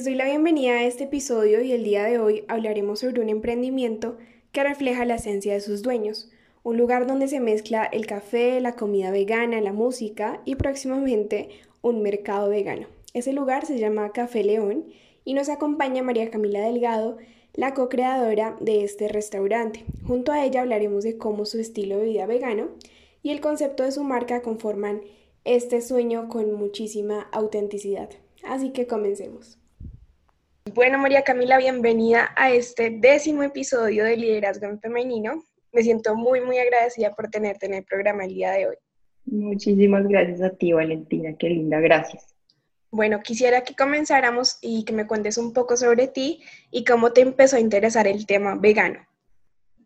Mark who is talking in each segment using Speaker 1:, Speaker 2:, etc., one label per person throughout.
Speaker 1: Les doy la bienvenida a este episodio y el día de hoy hablaremos sobre un emprendimiento que refleja la esencia de sus dueños, un lugar donde se mezcla el café, la comida vegana, la música y próximamente un mercado vegano. Ese lugar se llama Café León y nos acompaña María Camila Delgado, la co-creadora de este restaurante. Junto a ella hablaremos de cómo su estilo de vida vegano y el concepto de su marca conforman este sueño con muchísima autenticidad. Así que comencemos. Bueno, María Camila, bienvenida a este décimo episodio de Liderazgo en Femenino. Me siento muy, muy agradecida por tenerte en el programa el día de hoy.
Speaker 2: Muchísimas gracias a ti, Valentina. Qué linda, gracias.
Speaker 1: Bueno, quisiera que comenzáramos y que me cuentes un poco sobre ti y cómo te empezó a interesar el tema vegano.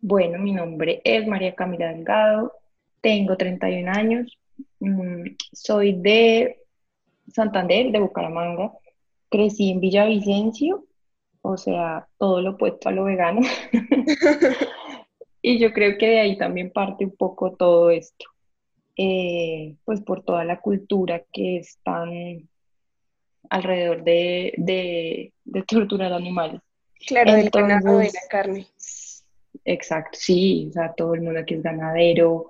Speaker 2: Bueno, mi nombre es María Camila Delgado, tengo 31 años, mm, soy de Santander, de Bucaramanga crecí en Villavicencio, o sea, todo lo opuesto a lo vegano. y yo creo que de ahí también parte un poco todo esto, eh, pues por toda la cultura que están alrededor de, de, de torturar animales.
Speaker 1: Claro, del ganado de la carne.
Speaker 2: Exacto, sí, o sea, todo el mundo aquí es ganadero,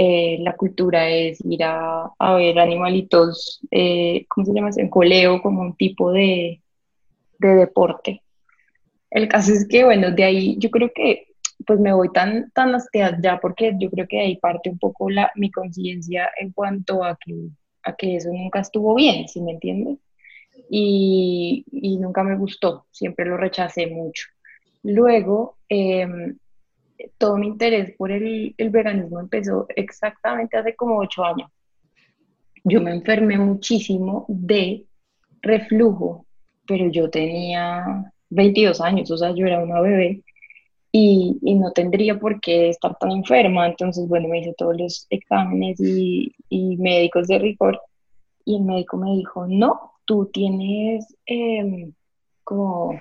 Speaker 2: eh, la cultura es ir a, ver animalitos, eh, ¿cómo se llama? En coleo, como un tipo de, deporte. El caso es que, bueno, de ahí yo creo que pues me voy tan, tan hasta ya porque yo creo que de ahí parte un poco la, mi conciencia en cuanto a que, a que eso nunca estuvo bien, ¿sí me entiendes? Y, y nunca me gustó, siempre lo rechacé mucho. Luego, eh, todo mi interés por el, el veganismo empezó exactamente hace como ocho años. Yo me enfermé muchísimo de reflujo, pero yo tenía 22 años, o sea, yo era una bebé y, y, no tendría por qué estar tan enferma. Entonces, bueno, me hice todos los exámenes y, y médicos de rigor y el médico me dijo, no, tú tienes em, como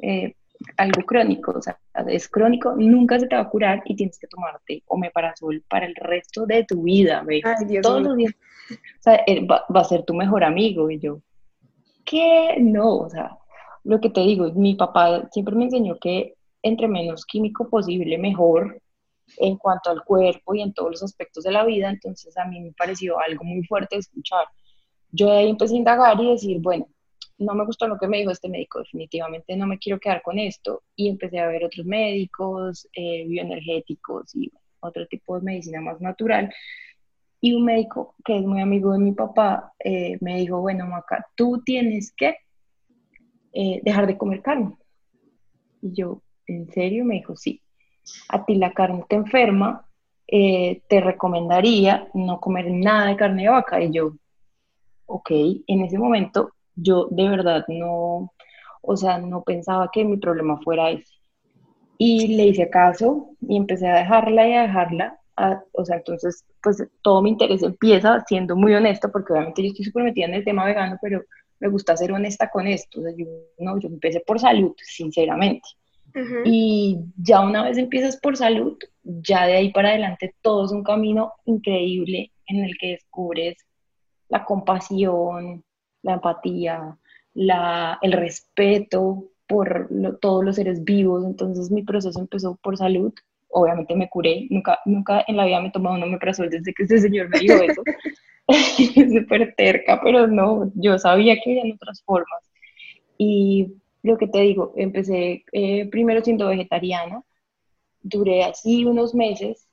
Speaker 2: eh, algo crónico, o sea, es crónico, nunca se te va a curar y tienes que tomarte omeprazol para el resto de tu vida, ¿ves? Todos los días. O sea, va, va, a ser tu mejor amigo. Y yo, ¿qué? No, o sea, lo que te digo, mi papá siempre me enseñó que entre menos químico posible, mejor en cuanto al cuerpo y en todos los aspectos de la vida. Entonces, a mí me pareció algo muy fuerte escuchar. Yo de ahí empecé a indagar y decir, bueno, no me gustó lo que me dijo este médico, definitivamente no me quiero quedar con esto. Y empecé a ver otros médicos, eh, bioenergéticos y otro tipo de medicina más natural. Y un médico que es muy amigo de mi papá eh, me dijo, bueno, Maca, tú tienes que eh, dejar de comer carne. Y yo, ¿en serio? Me dijo, sí. A ti la carne te enferma, te recomendaría no comer nada de carne de vaca. Y yo, ok, en ese momento yo de verdad no, o sea, no pensaba que mi problema fuera ese. Y le hice caso y empecé a dejarla y a dejarla. o sea, entonces, pues todo mi interés empieza siendo muy honesto, porque obviamente yo estoy súper metida en el tema vegano, pero me gusta ser honesta con esto. O sea, yo, no, yo empecé por salud, sinceramente. Y ya una vez empiezas por salud, ya de ahí para adelante todo es un camino increíble en el que descubres la compasión, la empatía, la, el respeto por todos los seres vivos. Entonces mi proceso empezó por salud. Obviamente me curé, nunca, nunca en la vida me he tomado un omeprazol desde que este señor me dijo eso. Súper terca, pero no, yo sabía que había otras formas. Y lo que te digo, empecé eh, primero siendo vegetariana duré así unos meses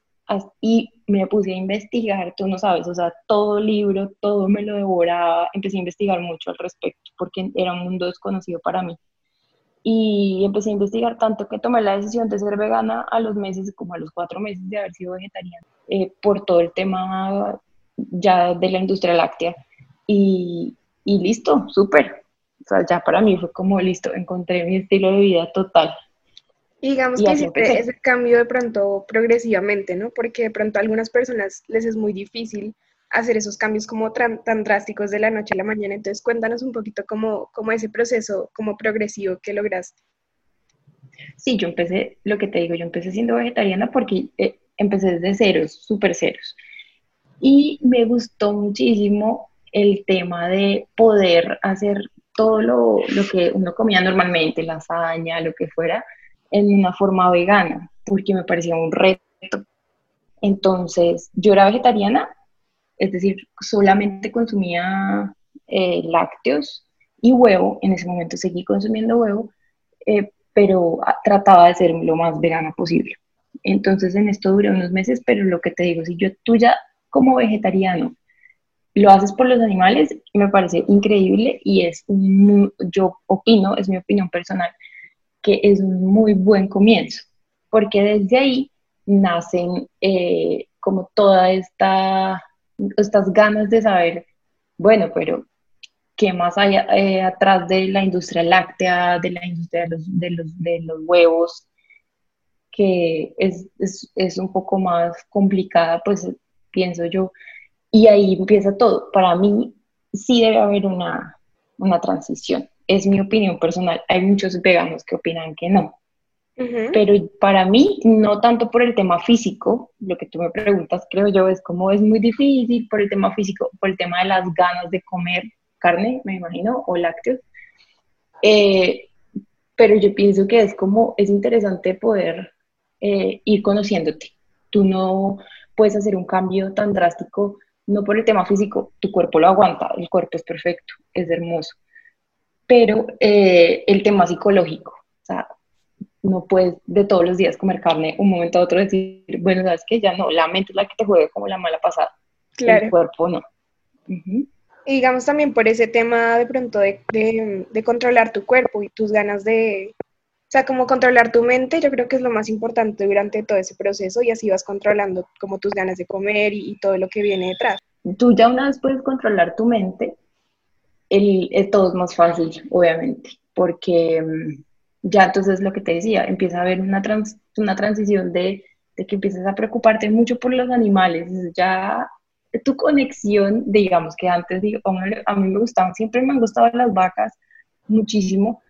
Speaker 2: y me puse a investigar, tú no sabes, o sea, todo libro, todo me lo devoraba, empecé a investigar mucho al respecto porque era un mundo desconocido para mí. Y empecé a investigar tanto que tomé la decisión de ser vegana a los meses, como a los cuatro meses de haber sido vegetariana, eh, por todo el tema ya de la industria láctea. Y, y listo, súper. O sea, ya para mí fue como listo, encontré mi estilo de vida total.
Speaker 1: Y digamos que siempre ese cambio de pronto progresivamente, ¿no? Porque de pronto a algunas personas les es muy difícil hacer esos cambios como tan, drásticos de la noche a la mañana. Entonces cuéntanos un poquito cómo, cómo ese proceso como progresivo que lograste.
Speaker 2: Sí, yo empecé, lo que te digo, yo empecé siendo vegetariana porque eh, empecé desde ceros, súper ceros. Y me gustó muchísimo el tema de poder hacer todo lo, lo que uno comía normalmente, lasaña, lo que fuera, en una forma vegana, porque me parecía un reto. Entonces, yo era vegetariana, es decir, solamente consumía eh, lácteos y huevo, en ese momento seguí consumiendo huevo, eh, pero trataba de ser lo más vegana posible. Entonces en esto duré unos meses, pero lo que te digo, si yo tú ya como vegetariano lo haces por los animales, me parece increíble y es un, yo opino, es mi opinión personal, es un muy buen comienzo, porque desde ahí nacen eh, como toda esta, estas ganas de saber, bueno, pero ¿qué más hay eh, atrás de la industria láctea, de la industria de los, de los, de los huevos? que es, es, es, un poco más complicada, pues pienso yo, y ahí empieza todo. Para mí sí debe haber una, una transición es mi opinión personal. Hay muchos veganos que opinan que no. Pero para mí, no tanto por el tema físico, lo que tú me preguntas, creo yo, es como es muy difícil por el tema físico, por el tema de las ganas de comer carne, me imagino, o lácteos. Eh, pero yo pienso que es como, es interesante poder eh, ir conociéndote. Tú no puedes hacer un cambio tan drástico, no por el tema físico, tu cuerpo lo aguanta, el cuerpo es perfecto, es hermoso pero eh, el tema psicológico, o sea, no puedes de todos los días comer carne, un momento a otro decir, bueno, sabes que ya no, la mente es la que te juega como la mala pasada, claro. el cuerpo no.
Speaker 1: Y digamos también por ese tema de pronto de, de, controlar tu cuerpo y tus ganas de, o sea, como controlar tu mente, yo creo que es lo más importante durante todo ese proceso y así vas controlando como tus ganas de comer y, y todo lo que viene detrás.
Speaker 2: Tú ya una vez puedes controlar tu mente, el, todo es más fácil, obviamente, porque mm, ya entonces lo que te decía, empieza a haber una, una transición de, que empiezas a preocuparte mucho por los animales, ya tu conexión, digamos que antes, digo, a mí me gustaban, siempre me han gustado las vacas muchísimo,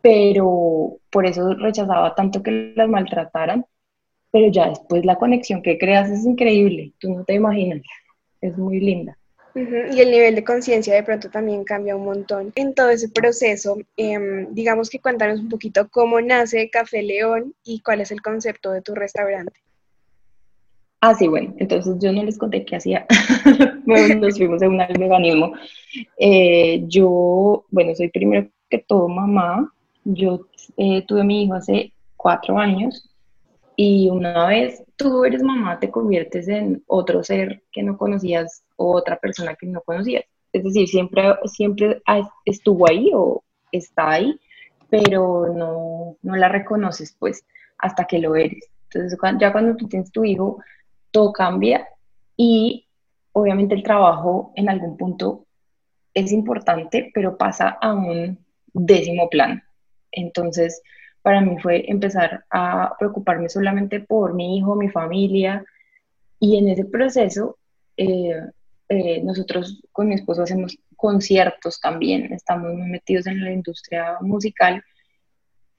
Speaker 2: pero por eso rechazaba tanto que las maltrataran, pero ya después la conexión que creas es increíble, tú no te imaginas, es muy linda.
Speaker 1: Y el nivel de conciencia de pronto también cambia un montón en todo ese proceso. Em, digamos que cuéntanos un poquito cómo nace Café León y cuál es el concepto de tu restaurante.
Speaker 2: Ah, sí, bueno, entonces yo no les conté qué hacía. nos fuimos en un veganismo. Eh, yo, bueno, soy primero que todo mamá. Yo eh, tuve a mi hijo hace cuatro años y una vez tú eres mamá, te conviertes en otro ser que no conocías o otra persona que no conocías. Es decir, siempre, siempre estuvo ahí o está ahí, pero no, no la reconoces pues hasta que lo eres. Entonces ya cuando tú tienes tu hijo, todo cambia y obviamente el trabajo en algún punto es importante, pero pasa a un décimo plan. Entonces, para mí fue empezar a preocuparme solamente por mi hijo, mi familia, y en ese proceso eh, eh, nosotros con mi esposo hacemos conciertos también, estamos muy metidos en la industria musical,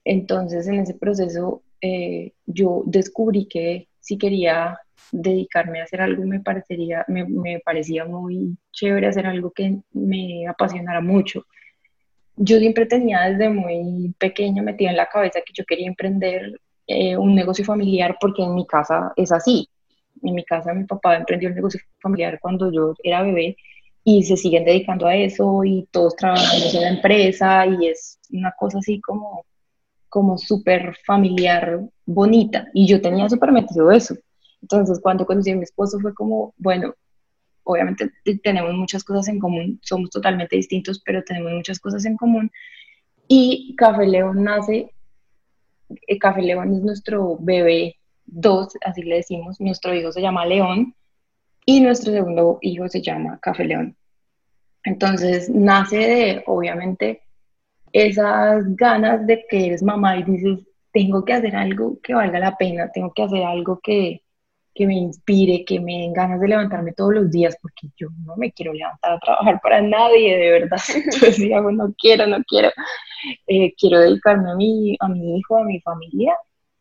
Speaker 2: entonces en ese proceso eh, yo descubrí que si quería dedicarme a hacer algo me, parecería, me, me parecía muy chévere hacer algo que me apasionara mucho yo siempre tenía desde muy pequeño metido en la cabeza que yo quería emprender eh, un negocio familiar porque en mi casa es así. En mi casa mi papá emprendió un negocio familiar cuando yo era bebé y se siguen dedicando a eso y todos trabajando en la empresa y es una cosa así como como súper familiar, bonita, y yo tenía súper metido eso. Entonces, cuando conocí a mi esposo fue como, bueno, obviamente tenemos muchas cosas en común, somos totalmente distintos, pero tenemos muchas cosas en común. Y Café León nace, eh, Café León es nuestro bebé dos, así le decimos, nuestro hijo se llama León y nuestro segundo hijo se llama Café León. Entonces nace de, obviamente, esas ganas de que eres mamá y dices, tengo que hacer algo que valga la pena, tengo que hacer algo que, que me inspire, que me den ganas de levantarme todos los días, porque yo no me quiero levantar a trabajar para nadie, de verdad. Entonces digo, no quiero, no quiero. Eh, quiero dedicarme a a mi hijo, a mi familia,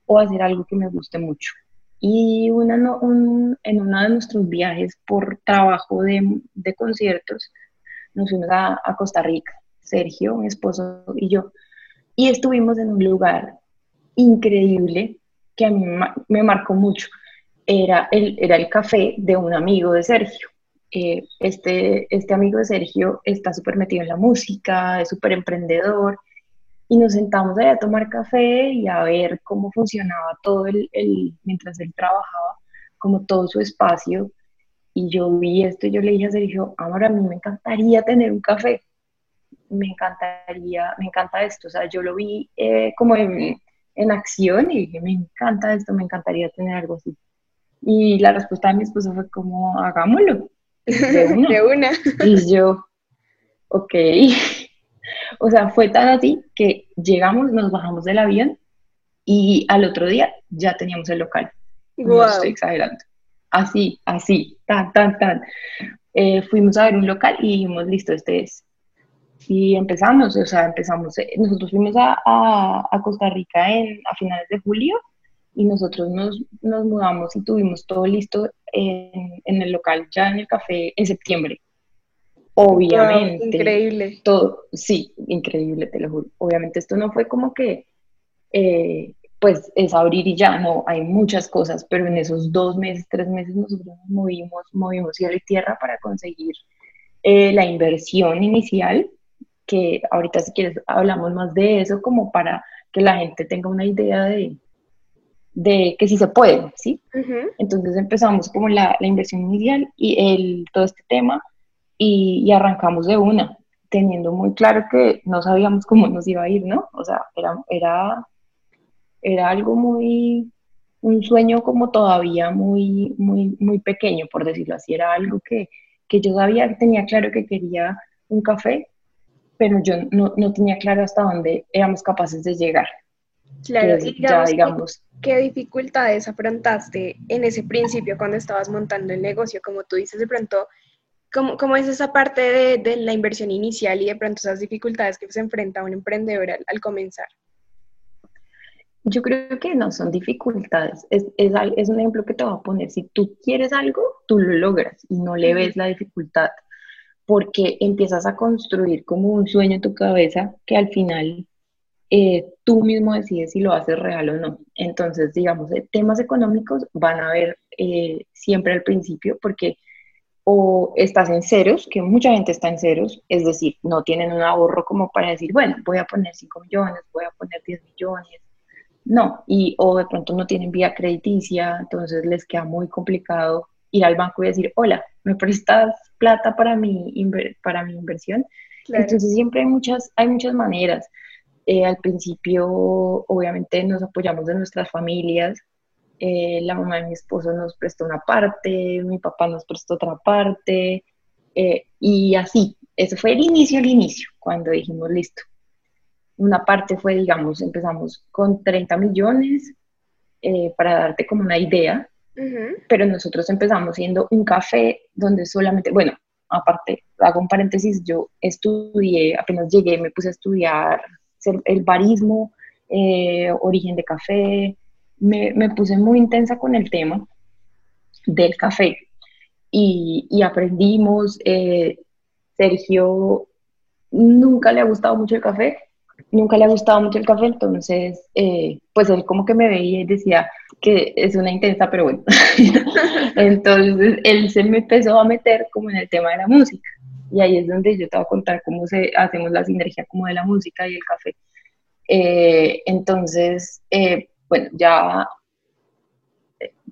Speaker 2: o hacer algo que me guste mucho. Y una, en uno de nuestros viajes por trabajo de, conciertos, nos fuimos a, a Costa Rica Sergio, mi esposo y yo, y estuvimos en un lugar increíble que a mí me marcó mucho. Era el, era el café de un amigo de Sergio. Eh, este, este amigo de Sergio está súper metido en la música, es súper emprendedor, y nos sentamos ahí a tomar café y a ver cómo funcionaba todo el, el, mientras él trabajaba, como todo su espacio. Y yo vi esto y yo le dije a Sergio, amor, a mí me encantaría tener un café me encantaría, me encanta esto, o sea, yo lo vi eh, como en, en, acción y dije, me encanta esto, me encantaría tener algo así. Y la respuesta de mi esposo fue como, hagámoslo.
Speaker 1: De una.
Speaker 2: Y yo, ok. O sea, fue tan así que llegamos, nos bajamos del avión y al otro día ya teníamos el local. No estoy exagerando. Así, así, tan, tan, tan. Eh, fuimos a ver un local y dijimos, listo, este es. Y empezamos, o sea, empezamos, eh, nosotros fuimos a, a, Costa Rica en, a finales de julio y nosotros nos, nos mudamos y tuvimos todo listo en, en, el local, ya en el café, en septiembre. Obviamente.
Speaker 1: increíble.
Speaker 2: Todo, sí, increíble, te lo juro. Obviamente esto no fue como que, eh, pues es abrir y ya, no, hay muchas cosas, pero en esos dos meses, tres meses nosotros nos movimos, movimos cielo y tierra para conseguir eh, la inversión inicial que ahorita si quieres hablamos más de eso como para que la gente tenga una idea de, de que sí se puede, ¿sí? Entonces empezamos como la, la, inversión inicial y el, todo este tema y, y, arrancamos de una, teniendo muy claro que no sabíamos cómo nos iba a ir, ¿no? O sea, era, era, era algo muy, un sueño como todavía muy, muy, muy pequeño, por decirlo así, era algo que, que yo sabía, tenía claro que quería un café, pero yo no, no tenía claro hasta dónde éramos capaces de llegar.
Speaker 1: Claro, y ya, digamos, ¿qué dificultades afrontaste en ese principio cuando estabas montando el negocio? Como tú dices, de pronto, ¿cómo, cómo es esa parte de, de, la inversión inicial y de pronto esas dificultades que se enfrenta un emprendedor al, al comenzar?
Speaker 2: Yo creo que no son dificultades, es, es, es, un ejemplo que te voy a poner. Si tú quieres algo, tú lo logras y no le ves la dificultad porque empiezas a construir como un sueño en tu cabeza que al final eh, tú mismo decides si lo haces real o no. Entonces, digamos, temas económicos van a haber eh, siempre al principio porque o estás en ceros, que mucha gente está en ceros, es decir, no tienen un ahorro como para decir, bueno, voy a poner 5 millones, voy a poner 10 millones. No, y o de pronto no tienen vía crediticia, entonces les queda muy complicado ir al banco y decir, hola, ¿me prestas plata para mi, para mi inversión? Entonces siempre hay muchas, hay muchas maneras. Eh, al principio, obviamente, nos apoyamos de nuestras familias. Eh, la mamá de mi esposo nos prestó una parte, mi papá nos prestó otra parte, eh, y así. Ese fue el inicio, el inicio, cuando dijimos, listo. Una parte fue, digamos, empezamos con 30 millones, para darte como una idea, pero nosotros empezamos siendo un café donde solamente, bueno, aparte, hago un paréntesis, yo estudié, apenas llegué, me puse a estudiar el barismo, eh, origen de café, me, puse muy intensa con el tema del café y, y aprendimos, eh, Sergio nunca le ha gustado mucho el café, nunca le ha gustado mucho el café, entonces, eh, pues él como que me veía y decía que es una intensa, pero bueno. entonces, él se me empezó a meter como en el tema de la música. Y ahí es donde yo te voy a contar cómo se, hacemos la sinergia como de la música y el café. Eh, entonces, eh, bueno, ya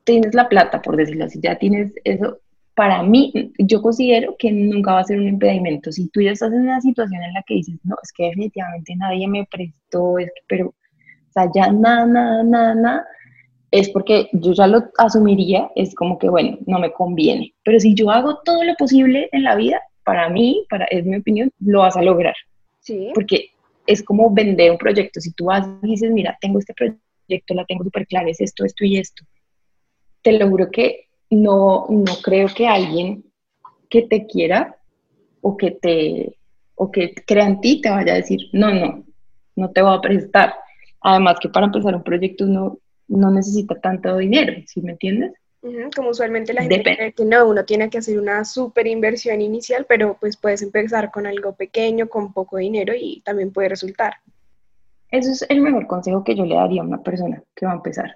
Speaker 2: tienes la plata, por decirlo así, ya tienes eso. Para mí, yo considero que nunca va a ser un impedimento. Si tú ya estás en una situación en la que dices, no, es que definitivamente nadie me prestó, es que, pero, o sea, ya nada, nada, nada, nada, es porque yo ya lo asumiría, es como que, bueno, no me conviene. Pero si yo hago todo lo posible en la vida, para mí, para, es mi opinión, lo vas a lograr. Sí. Porque es como vender un proyecto. Si tú vas y dices, mira, tengo este proyecto, la tengo súper clara, es esto, esto y esto, te lo juro que no, no creo que alguien que te quiera o que te o que crea en ti te vaya a decir, no, no, no te voy a prestar. Además que para empezar un proyecto uno no necesita tanto dinero, ¿sí me entiendes?
Speaker 1: Como usualmente la gente cree que no, uno tiene que hacer una súper inversión inicial, pero pues puedes empezar con algo pequeño, con poco dinero y también puede resultar.
Speaker 2: Eso es el mejor consejo que yo le daría a una persona que va a empezar,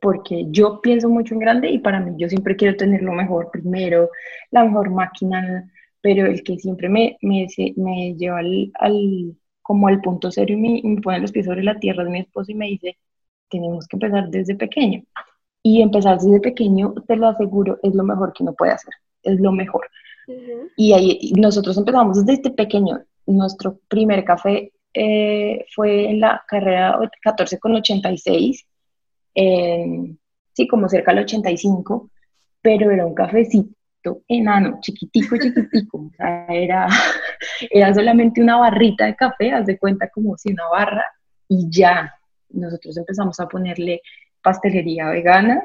Speaker 2: porque yo pienso mucho en grande y para mí yo siempre quiero tener lo mejor primero, la mejor máquina, pero el que siempre me, me, me lleva al, al, como al punto serio y me, me pone los pies sobre la tierra de mi esposo y me dice, tenemos que empezar desde pequeño. Y empezar desde pequeño, te lo aseguro, es lo mejor que uno puede hacer, es lo mejor. Y ahí nosotros empezamos desde pequeño. Nuestro primer café eh, fue en la carrera 14 con 86, sí, como cerca del 85, pero era un cafecito enano, chiquitico, chiquitico. o sea, era, era solamente una barrita de café, haz de cuenta como si una barra, y ya, nosotros empezamos a ponerle pastelería vegana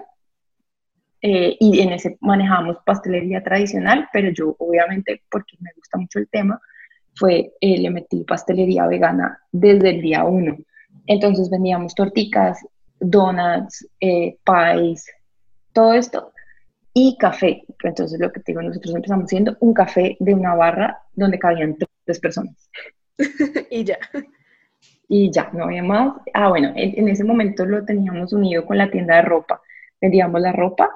Speaker 2: eh, y en ese manejamos pastelería tradicional, pero yo obviamente, porque me gusta mucho el tema, fue, eh, le metí pastelería vegana desde el día uno. Entonces vendíamos torticas, donuts, eh, pies, todo esto, y café. Entonces lo que te digo, nosotros empezamos siendo un café de una barra donde cabían tres personas.
Speaker 1: y ya
Speaker 2: y ya, no había más. Ah, bueno, en, ese momento lo teníamos unido con la tienda de ropa. Vendíamos la ropa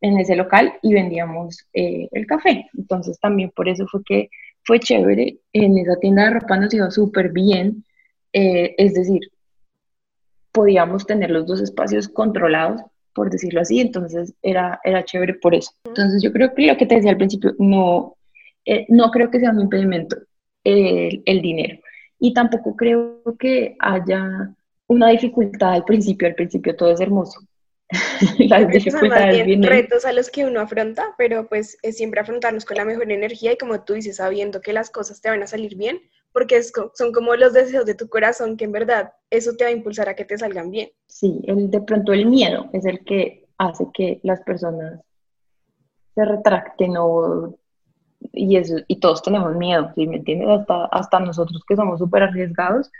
Speaker 2: en ese local y vendíamos eh, el café. Entonces también por eso fue que fue chévere. En esa tienda de ropa nos iba súper bien. Eh, es decir, podíamos tener los dos espacios controlados, por decirlo así. Entonces era, era chévere por eso. Entonces yo creo que lo que te decía al principio, no, eh, no creo que sea un impedimento el dinero y tampoco creo que haya una dificultad al principio, al principio todo es hermoso.
Speaker 1: Las dificultades más retos a los que uno afronta, pero pues es siempre afrontarnos con la mejor energía y como tú dices, sabiendo que las cosas te van a salir bien, porque es, son como los deseos de tu corazón que en verdad eso te va a impulsar a que te salgan bien.
Speaker 2: Sí, el, de pronto el miedo es el que hace que las personas se retracten o y, eso, y todos tenemos miedo, ¿sí me entiendes? Hasta, hasta nosotros que somos súper arriesgados,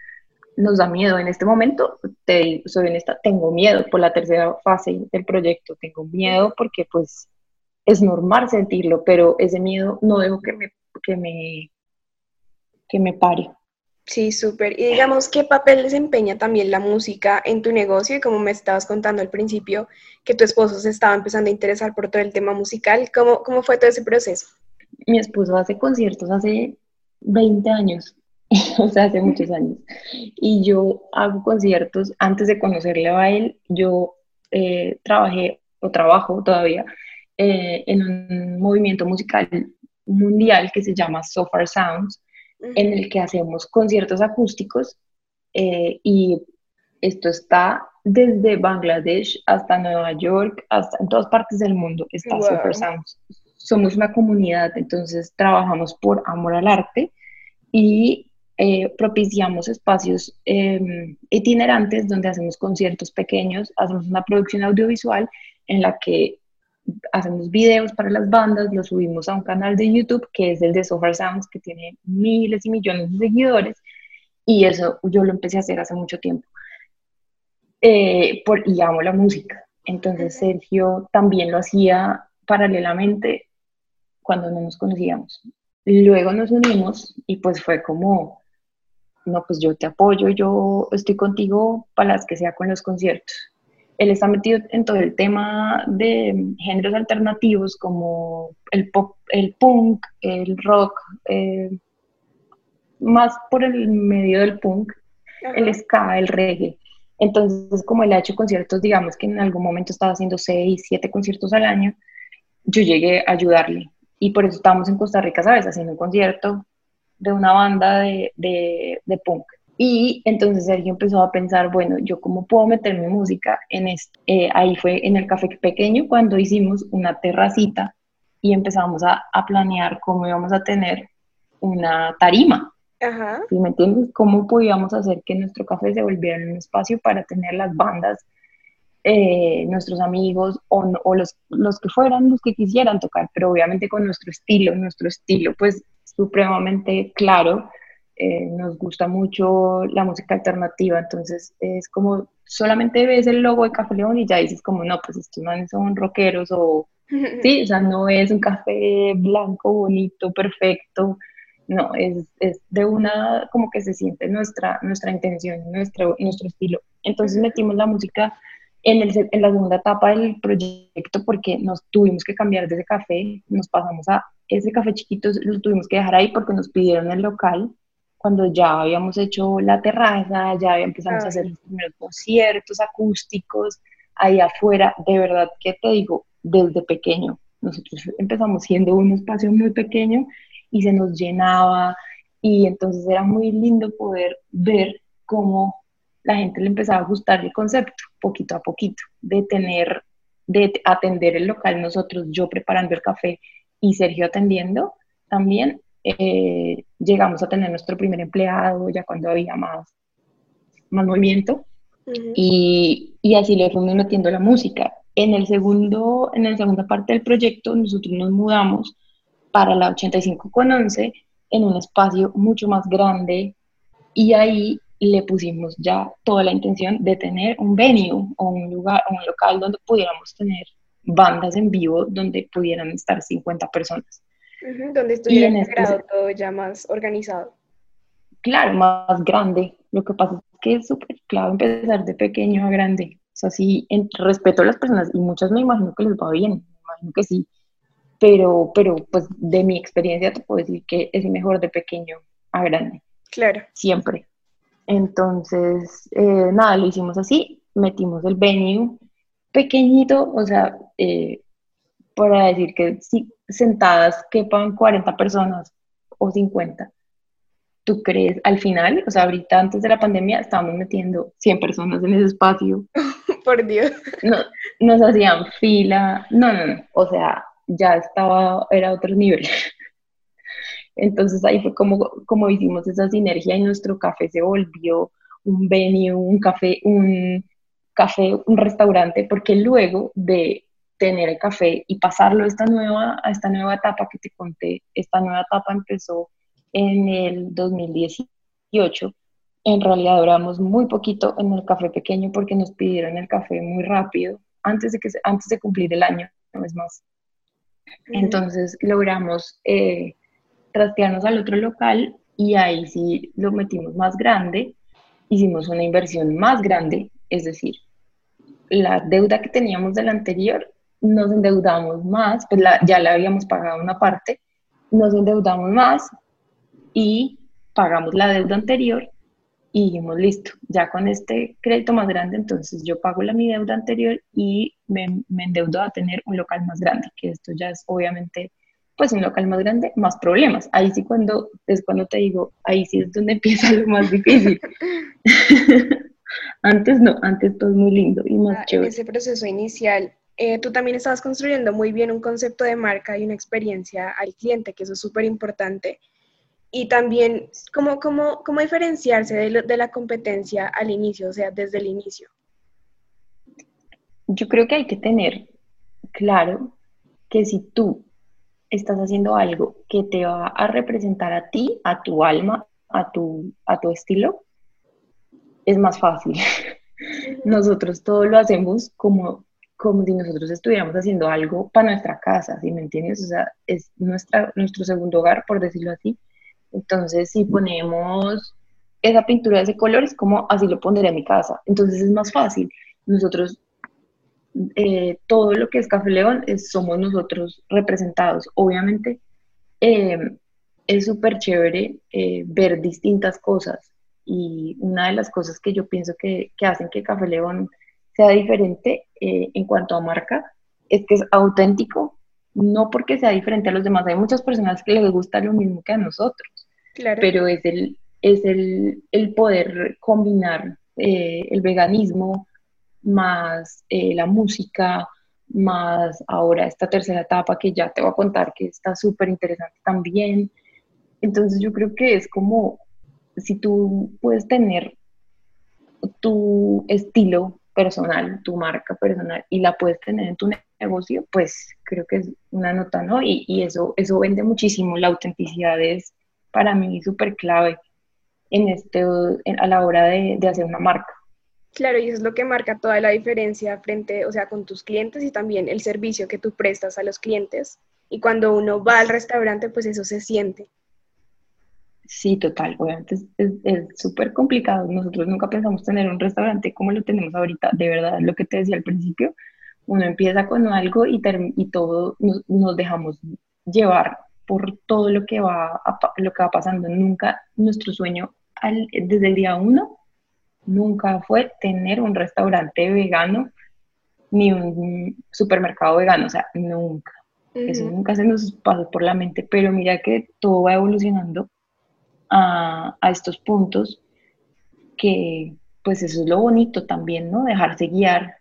Speaker 2: nos da miedo. En este momento, te, soy honesta, tengo miedo por la tercera fase del proyecto, tengo miedo porque pues es normal sentirlo, pero ese miedo no dejo que me, que me, que me pare.
Speaker 1: Sí, súper. Y digamos, ¿qué papel desempeña también la música en tu negocio? Y como me estabas contando al principio, que tu esposo se estaba empezando a interesar por todo el tema musical, ¿cómo, cómo fue todo ese proceso?
Speaker 2: mi esposo hace conciertos hace 20 años, o sea, hace muchos años. Y yo hago conciertos, antes de conocerle a él, yo eh, trabajé o trabajo todavía eh, en un movimiento musical mundial que se llama So Far Sounds, en el que hacemos conciertos acústicos eh, y esto está desde Bangladesh hasta Nueva York, hasta en todas partes del mundo está So Far Sounds somos una comunidad, entonces trabajamos por amor al arte y eh, propiciamos espacios em, itinerantes donde hacemos conciertos pequeños, hacemos una producción audiovisual en la que hacemos videos para las bandas, los subimos a un canal de YouTube que es el de Software Sounds, que tiene miles y millones de seguidores, y eso yo lo empecé a hacer hace mucho tiempo. Eh, por, y amo la música. Entonces Sergio también lo hacía paralelamente cuando no nos conocíamos. Luego nos unimos y pues fue como, no, pues yo te apoyo, yo estoy contigo para las que sea con los conciertos. Él está metido en todo el tema de géneros alternativos como el pop, el punk, el rock, eh, más por el medio del punk, el ska, el reggae. Entonces, como él ha hecho conciertos, digamos que en algún momento estaba haciendo seis, siete conciertos al año, yo llegué a ayudarle. Y por eso estábamos en Costa Rica, ¿sabes? Haciendo un concierto de una banda de, de, de punk. Y entonces Sergio empezó a pensar, bueno, ¿yo cómo puedo meter mi música en esto? Eh, ahí fue en el café pequeño cuando hicimos una terracita y empezamos a, a planear cómo íbamos a tener una tarima. Ajá. ¿Sí me entiendes? ¿Cómo podíamos hacer que nuestro café se volviera un espacio para tener las bandas, eh, nuestros amigos o, o, los, los que fueran los que quisieran tocar, pero obviamente con nuestro estilo, nuestro estilo pues supremamente claro eh, nos gusta mucho la música alternativa, entonces es como solamente ves el logo de Café León y ya dices como, no, pues estos manes son rockeros o, sí, o sea, no es un café blanco, bonito, perfecto, no, es, es, de una, como que se siente nuestra, nuestra intención, nuestro, nuestro estilo. Entonces metimos la música en, el, en la segunda etapa del proyecto porque nos tuvimos que cambiar de ese café, nos pasamos a ese café chiquito, lo tuvimos que dejar ahí porque nos pidieron el local cuando ya habíamos hecho la terraza, ya empezamos a hacer los primeros conciertos acústicos ahí afuera, de verdad que te digo, desde pequeño, nosotros empezamos siendo un espacio muy pequeño y se nos llenaba y entonces era muy lindo poder ver cómo la gente le empezaba a gustar el concepto, poquito a poquito, de tener, de atender el local nosotros, yo preparando el café y Sergio atendiendo también, eh, llegamos a tener nuestro primer empleado ya cuando había más, más movimiento y, y, así le fuimos metiendo la música. En, el segundo, en la segunda parte del proyecto nosotros nos mudamos para la 85 con 11 en un espacio mucho más grande y ahí le pusimos ya toda la intención de tener un venue o un lugar, un local donde pudiéramos tener bandas en vivo donde pudieran estar 50 personas
Speaker 1: donde estuviera integrado todo ya más organizado.
Speaker 2: Claro, más grande. Lo que pasa es que es súper clave empezar de pequeño a grande. O sea, sí, en respeto a las personas, y muchas me imagino que les va bien, me imagino que sí, pero, pero pues de mi experiencia te puedo decir que es mejor de pequeño a grande.
Speaker 1: Claro.
Speaker 2: Siempre. Entonces, eh, nada, lo hicimos así, metimos el venue pequeñito, o sea, eh, para decir que sí, sentadas quepan 40 personas o 50. ¿Tú crees al final? O sea, ahorita antes de la pandemia estábamos metiendo 100 personas en ese espacio.
Speaker 1: Por Dios.
Speaker 2: No, nos hacían fila. No, no, no. O sea, ya estaba, era otro nivel. Entonces ahí fue como, como hicimos esa sinergia y nuestro café se volvió un venue, un café, un café, un restaurante, porque luego de tener el café y pasarlo a esta nueva, a esta nueva etapa que te conté. Esta nueva etapa empezó en el 2018. En realidad duramos muy poquito en el café pequeño porque nos pidieron el café muy rápido, antes de, que, antes de cumplir el año, no es más. Entonces logramos eh, trastearnos al otro local y ahí sí lo metimos más grande, hicimos una inversión más grande, es decir, la deuda que teníamos del anterior nos endeudamos más, pues ya le habíamos pagado una parte, nos endeudamos más y pagamos la deuda anterior y dijimos, listo, ya con este crédito más grande, entonces yo pago la mi deuda anterior y me, me endeudo a tener un local más grande, que esto ya es obviamente pues un local más grande, más problemas. Ahí sí cuando, es cuando te digo, ahí sí es donde empieza lo más difícil. antes no, antes todo es muy lindo y más
Speaker 1: ah,
Speaker 2: chévere.
Speaker 1: Ese proceso inicial eh, tú también estabas construyendo muy bien un concepto de marca y una experiencia al cliente, que eso es súper importante. Y también, ¿cómo, cómo, cómo diferenciarse de, de, la competencia al inicio, o sea, desde el inicio?
Speaker 2: Yo creo que hay que tener claro que si tú estás haciendo algo que te va a representar a ti, a tu alma, a tu, a tu estilo, es más fácil. Nosotros todo lo hacemos como como si nosotros estuviéramos haciendo algo para nuestra casa, ¿sí me entiendes? O sea, es nuestra, nuestro segundo hogar, por decirlo así. Entonces, si ponemos esa pintura de ese color, es como así lo pondré en mi casa. Entonces es más fácil. Nosotros, eh, todo lo que es Café León, es, somos nosotros representados. Obviamente, eh, es súper chévere eh, ver distintas cosas y una de las cosas que yo pienso que, que hacen que Café León sea diferente eh, en cuanto a marca es que es auténtico, no porque sea diferente a los demás. Hay muchas personas que les gusta lo mismo que a nosotros, claro. pero es el, es el, el poder combinar eh, el veganismo más eh, la música, más ahora esta tercera etapa que ya te voy a contar que está súper interesante también. Entonces yo creo que es como si tú puedes tener tu estilo personal, tu marca personal y la puedes tener en tu negocio, pues creo que es una nota, ¿no? Y, y eso, eso vende muchísimo. La autenticidad es para mí súper clave en este, a la hora de, de hacer una marca.
Speaker 1: Claro, y eso es lo que marca toda la diferencia frente, o sea, con tus clientes y también el servicio que tú prestas a los clientes. Y cuando uno va al restaurante, pues eso se siente.
Speaker 2: Sí, total. Obviamente es súper complicado. Nosotros nunca pensamos tener un restaurante como lo tenemos ahorita. De verdad, lo que te decía al principio, uno empieza con algo y, y todo nos, dejamos llevar por todo lo que va lo que va pasando. Nunca nuestro sueño desde el día uno nunca fue tener un restaurante vegano ni un supermercado vegano, o sea, nunca. Eso nunca se nos pasó por la mente, pero mira que todo va evolucionando a, estos puntos que pues eso es lo bonito también, ¿no? Dejarse guiar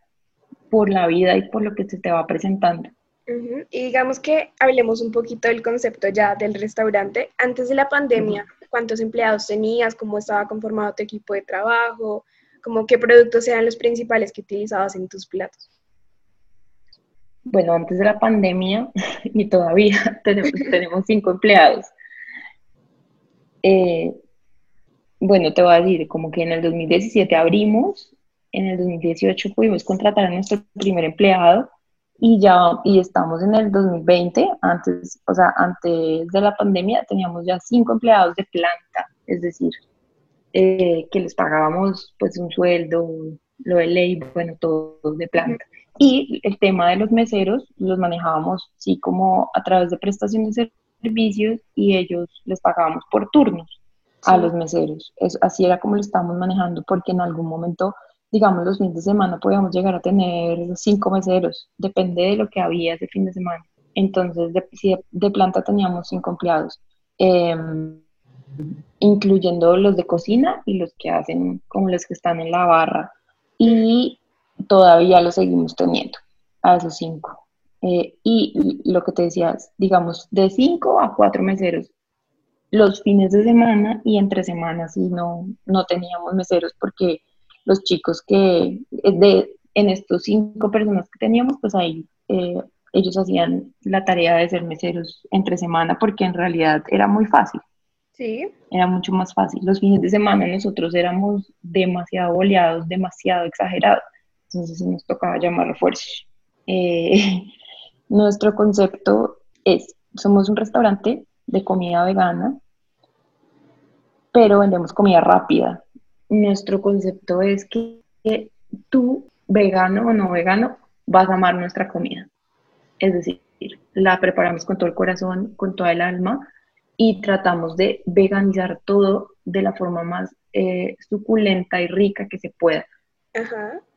Speaker 2: por la vida y por lo que se te va presentando.
Speaker 1: Y digamos que hablemos un poquito del concepto ya del restaurante. Antes de la pandemia, ¿cuántos empleados tenías? ¿Cómo estaba conformado tu equipo de trabajo? ¿Cómo qué productos eran los principales que utilizabas en tus platos?
Speaker 2: Bueno, antes de la pandemia y todavía tenemos, tenemos cinco empleados. Eh, bueno, te voy a decir, como que en el 2017 abrimos, en el 2018 pudimos contratar a nuestro primer empleado y ya y estamos en el 2020, antes, o sea, antes de la pandemia teníamos ya cinco empleados de planta, es decir, eh, que les pagábamos pues un sueldo, lo de ley, bueno, todo de planta. Y el tema de los meseros los manejábamos sí como a través de prestaciones de servicios y ellos les pagábamos por turnos a los meseros. así era como lo estábamos manejando porque en algún momento, digamos, los fines de semana podíamos llegar a tener cinco meseros, depende de lo que había ese fin de semana. Entonces, de, de, planta teníamos cinco empleados, em, incluyendo los de cocina y los que hacen como los que están en la barra. Y todavía lo seguimos teniendo a esos cinco. Eh, y lo que te decías, digamos, de cinco a cuatro meseros los fines de semana y entre semanas y no, no teníamos meseros porque los chicos que eh, de, en estos cinco personas que teníamos, pues ahí eh, ellos hacían la tarea de ser meseros entre semana porque en realidad era muy fácil.
Speaker 1: Sí.
Speaker 2: Era mucho más fácil. Los fines de semana nosotros éramos demasiado boleados, demasiado exagerados. Entonces nos tocaba llamar refuerzos. Eh, Nuestro concepto es, somos un restaurante de comida vegana, pero vendemos comida rápida. Nuestro concepto es que, tú, vegano o no vegano, vas a amar nuestra comida. Es decir, la preparamos con todo el corazón, con toda el alma y tratamos de veganizar todo de la forma más eh, suculenta y rica que se pueda.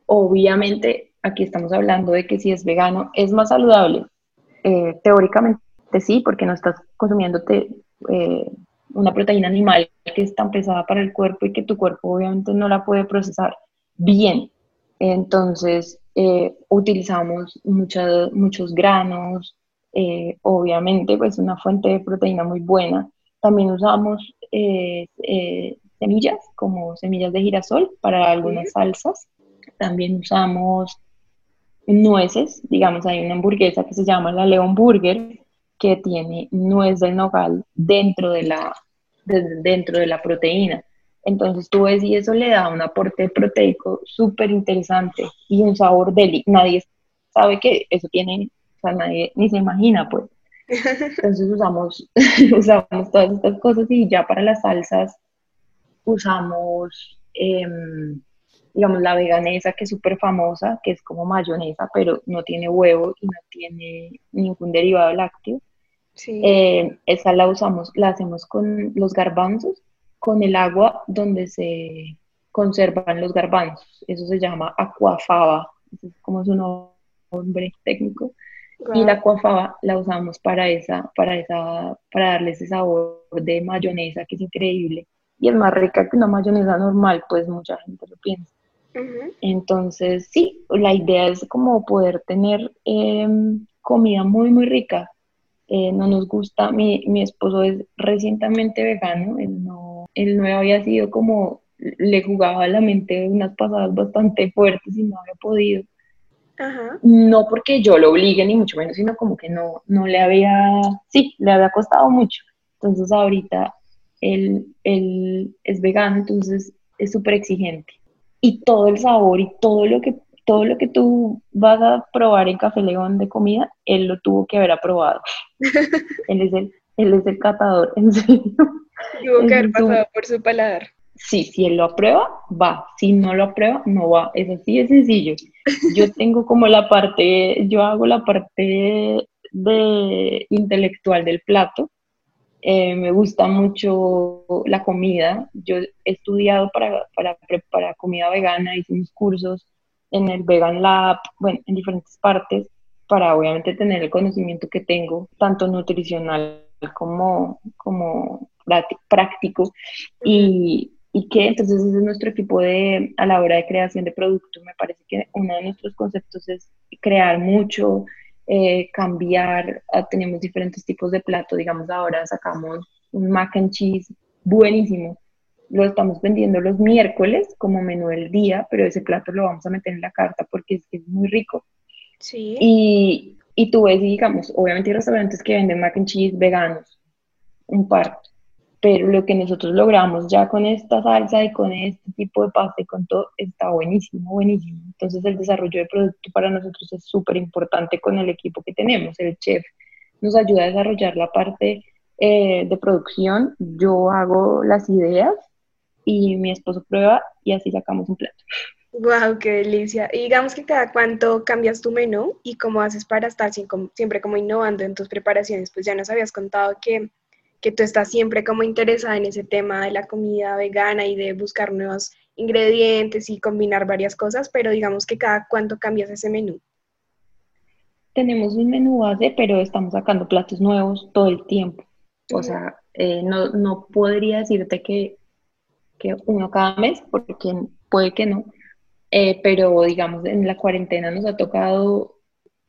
Speaker 2: Obviamente aquí estamos hablando de que si es vegano es más saludable. Eh, teóricamente sí, porque no estás consumiéndote eh, una proteína animal que es tan pesada para el cuerpo y que tu cuerpo obviamente no la puede procesar bien. Entonces, eh, utilizamos muchos granos, obviamente, pues una fuente de proteína muy buena. También usamos semillas, como semillas de girasol para algunas salsas. También usamos nueces, digamos, hay una hamburguesa que se llama la Leon Burger, que tiene nuez del nogal dentro de la, dentro de la proteína. Entonces tú ves y eso le da un aporte proteico súper interesante y un sabor deli. Nadie sabe que eso tiene, o sea, nadie ni se imagina, pues. Entonces usamos, usamos todas estas cosas y ya para las salsas usamos em, digamos, la veganesa, que es súper famosa, que es como mayonesa, pero no tiene huevo y no tiene ningún derivado lácteo. Sí. Eh, esa la usamos, la hacemos con los garbanzos con el agua donde se conservan los garbanzos. Eso se llama aquafaba, es como su nombre técnico. Y la aquafaba la usamos para esa, para esa, para darle ese sabor de mayonesa que es increíble. Y es más rica que una mayonesa normal, pues mucha gente lo piensa. Entonces, sí, la idea es como poder tener em, comida muy, muy rica. Eh, no nos gusta, mi, mi, esposo es recientemente vegano, él no, él no había sido como, le jugaba a la mente unas pasadas bastante fuertes y no había podido. No porque yo lo obligue ni mucho menos, sino como que no, no le había, sí, le había costado mucho. Entonces ahorita él, él es vegano, entonces es súper exigente. Y todo el sabor y todo lo que todo lo que tú vas a probar en Café León de comida, él lo tuvo que haber aprobado. él, es el, él es el catador, en serio.
Speaker 1: Tuvo que haber pasado por su paladar.
Speaker 2: Sí, si él lo aprueba, va. Si no lo aprueba, no va. Es así de sencillo. Yo tengo como la parte, yo hago la parte de intelectual del plato. Eh, me gusta mucho la comida. Yo he estudiado para, para preparar comida vegana, hice unos cursos en el Vegan Lab, bueno, en diferentes partes, para obviamente tener el conocimiento que tengo, tanto nutricional como, como práctico, y, y que entonces ese es nuestro equipo de, a la hora de creación de producto. Me parece que uno de nuestros conceptos es crear mucho, eh, cambiar, ah, tenemos diferentes tipos de plato, digamos ahora sacamos un mac and cheese buenísimo, lo estamos vendiendo los miércoles como menú del día, pero ese plato lo vamos a meter en la carta porque es, es muy rico.
Speaker 1: Sí.
Speaker 2: Y, y tú ves, digamos, obviamente hay restaurantes que venden mac and cheese veganos, un par, pero lo que nosotros logramos ya con esta salsa y con este tipo de pasta y con todo, está buenísimo, buenísimo. Entonces el desarrollo de producto para nosotros es súper importante con el equipo que tenemos. El chef nos ayuda a desarrollar la parte eh, de producción, yo hago las ideas y mi esposo prueba y así sacamos un plato.
Speaker 1: Wow, qué delicia. Y digamos que cada cuánto cambias tu menú y cómo haces para estar siempre como innovando en tus preparaciones. Pues ya nos habías contado que, que tú estás siempre como interesada en ese tema de la comida vegana y de buscar nuevos ingredientes y combinar varias cosas, pero digamos que cada cuánto cambias ese menú.
Speaker 2: Tenemos un menú base, pero estamos sacando platos nuevos todo el tiempo. O sea, eh, no, no podría decirte que que uno cada mes, porque puede que no, eh, pero digamos en la cuarentena nos ha tocado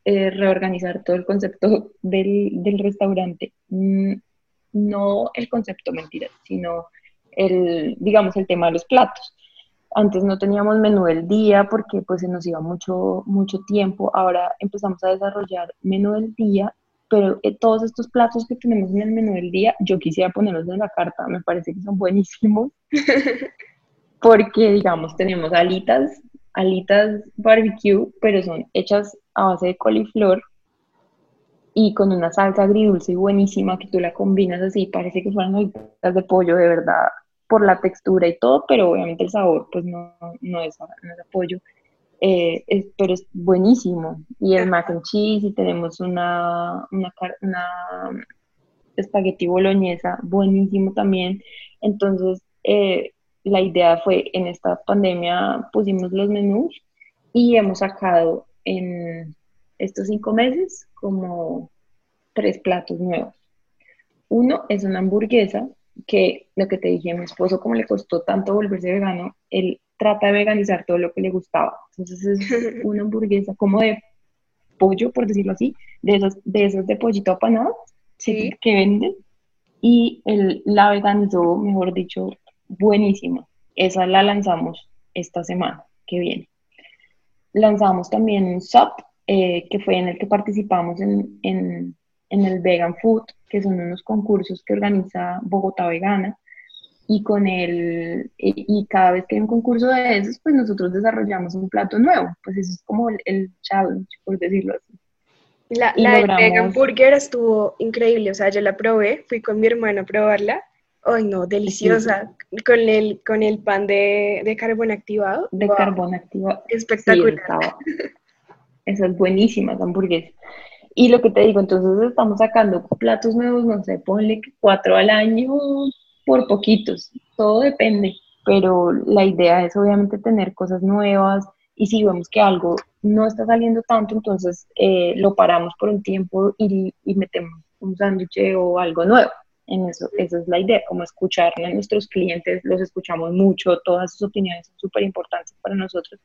Speaker 2: eh, reorganizar todo el concepto del, del restaurante. Mm, no el concepto, mentira, sino el, digamos, el tema de los platos. Antes no teníamos menú del día porque pues se nos iba mucho, mucho tiempo. Ahora empezamos a desarrollar menú del día pero eh, todos estos platos que tenemos en el menú del día, yo quisiera ponerlos en la carta, me parece que son buenísimos, porque digamos tenemos alitas, alitas barbecue, pero son hechas a base de coliflor y con una salsa agridulce buenísima que tú la combinas así, parece que fueran alitas de pollo de verdad, por la textura y todo, pero obviamente el sabor pues no, no, es, no es pollo. Eh, pero es buenísimo. Y el mac and cheese, y tenemos una, una, una espagueti boloñesa, buenísimo también. Entonces, eh, la idea fue, en esta pandemia pusimos los menús y hemos sacado en estos cinco meses como tres platos nuevos. Uno es una hamburguesa que, lo que te dije, a mi esposo, como le costó tanto volverse vegano, él trata de veganizar todo lo que le gustaba. Entonces es una hamburguesa como de pollo, por decirlo así, de esos de, esos de pollito apanado ¿Sí? que venden. Y él la veganizó, mejor dicho, buenísima. Esa la lanzamos esta semana que viene. Lanzamos también un SUP, eh, que fue en el que participamos en, en, en el Vegan Food, que son unos concursos que organiza Bogotá Vegana y con el y, cada vez que hay un concurso de esos, pues nosotros desarrollamos un plato nuevo, pues eso es como el, challenge, por decirlo así.
Speaker 1: La, la vegan burger estuvo increíble, o sea, yo la probé, fui con mi hermano a probarla, ay no, deliciosa, con, el, con el pan de, de carbón activado.
Speaker 2: De carbón activado.
Speaker 1: Espectacular.
Speaker 2: Esas buenísimas hamburguesas. Y lo que te digo, entonces estamos sacando platos nuevos, no sé, ponle cuatro al año, por poquitos, todo depende, pero la idea es obviamente tener cosas nuevas y si vemos que algo no está saliendo tanto, entonces eh, lo paramos por un tiempo y, y metemos un sándwich o algo nuevo. En eso, esa es la idea, como escuchar a nuestros clientes, los escuchamos mucho, todas sus opiniones son súper importantes para nosotros.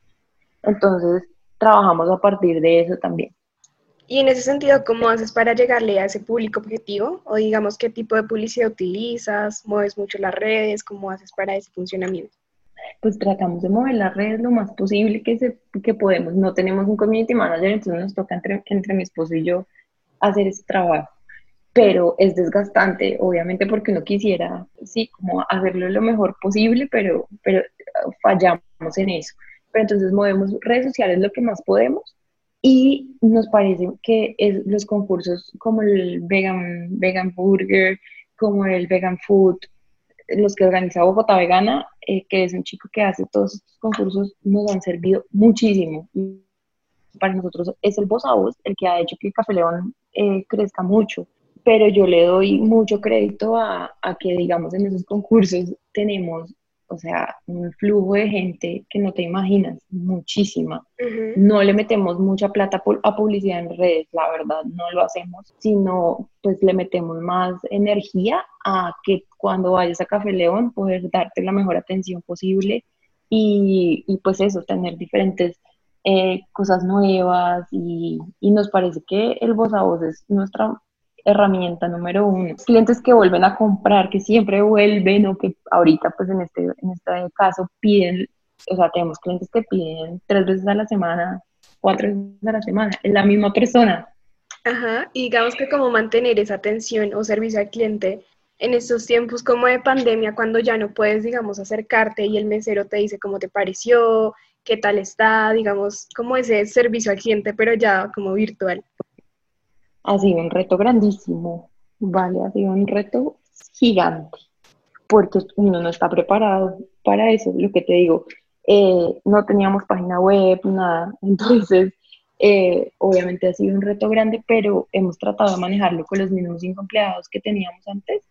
Speaker 2: Entonces, trabajamos a partir de eso también.
Speaker 1: Y en ese sentido, ¿cómo haces para llegarle a ese público objetivo? O digamos, ¿qué tipo de publicidad utilizas? ¿Mueves mucho las redes? ¿Cómo haces para ese funcionamiento?
Speaker 2: Pues tratamos de mover las redes lo más posible que, se, que podemos. No tenemos un community manager, entonces nos toca entre, entre mi esposo y yo hacer ese trabajo. Pero es desgastante, obviamente, porque uno quisiera, sí, como hacerlo lo mejor posible, pero, pero fallamos en eso. Pero entonces movemos redes sociales lo que más podemos y nos parece que es, los concursos como el vegan, vegan Burger, como el Vegan Food, los que organiza Bogotá Vegana, eh, que es un chico que hace todos estos concursos, nos han servido muchísimo. Para nosotros es el voz a voz el que ha hecho que Café León eh, crezca mucho, pero yo le doy mucho crédito a, a que, digamos, en esos concursos tenemos o sea, un flujo de gente que no te imaginas, muchísima. No le metemos mucha plata a publicidad en redes, la verdad, no lo hacemos, sino pues le metemos más energía a que cuando vayas a Café León poder darte la mejor atención posible y, y pues eso, tener diferentes eh, cosas nuevas y, y, nos parece que el voz a voz es nuestra herramienta número uno. Clientes que vuelven a comprar, que siempre vuelven o que ahorita pues en este, en este caso piden, o sea, tenemos clientes que piden tres veces a la semana, cuatro veces a la semana, es la misma persona.
Speaker 1: Ajá, y digamos que como mantener esa atención o servicio al cliente en estos tiempos como de pandemia, cuando ya no puedes, digamos, acercarte y el mesero te dice cómo te pareció, qué tal está, digamos, como ese servicio al cliente, pero ya como virtual
Speaker 2: ha sido un reto grandísimo, ¿vale? Ha sido un reto gigante, porque uno no está preparado para eso, lo que te digo. Eh, no teníamos página web, nada, entonces eh, obviamente ha sido un reto grande, pero hemos tratado de manejarlo con los mismos cinco empleados que teníamos antes.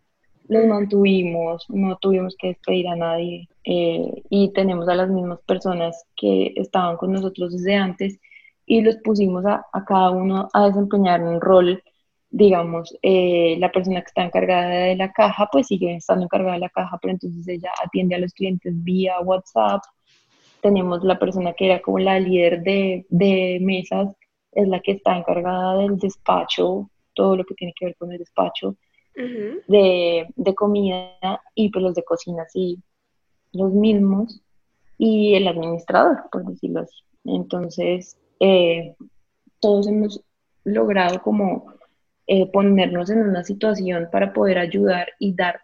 Speaker 2: Los mantuvimos, no tuvimos que despedir a nadie eh, y tenemos a las mismas personas que estaban con nosotros desde antes y los pusimos a, a cada uno a desempeñar un rol, digamos, eh, la persona que está encargada de la caja, pues sigue estando encargada de la caja, pero entonces ella atiende a los clientes vía WhatsApp. Tenemos la persona que era como la líder de, de mesas, es la que está encargada del despacho, todo lo que tiene que ver con el despacho de, de, comida y pues los de cocina, sí, los mismos, y el administrador, por decirlo así. Entonces, eh, todos hemos logrado como eh, ponernos en una situación para poder ayudar y dar,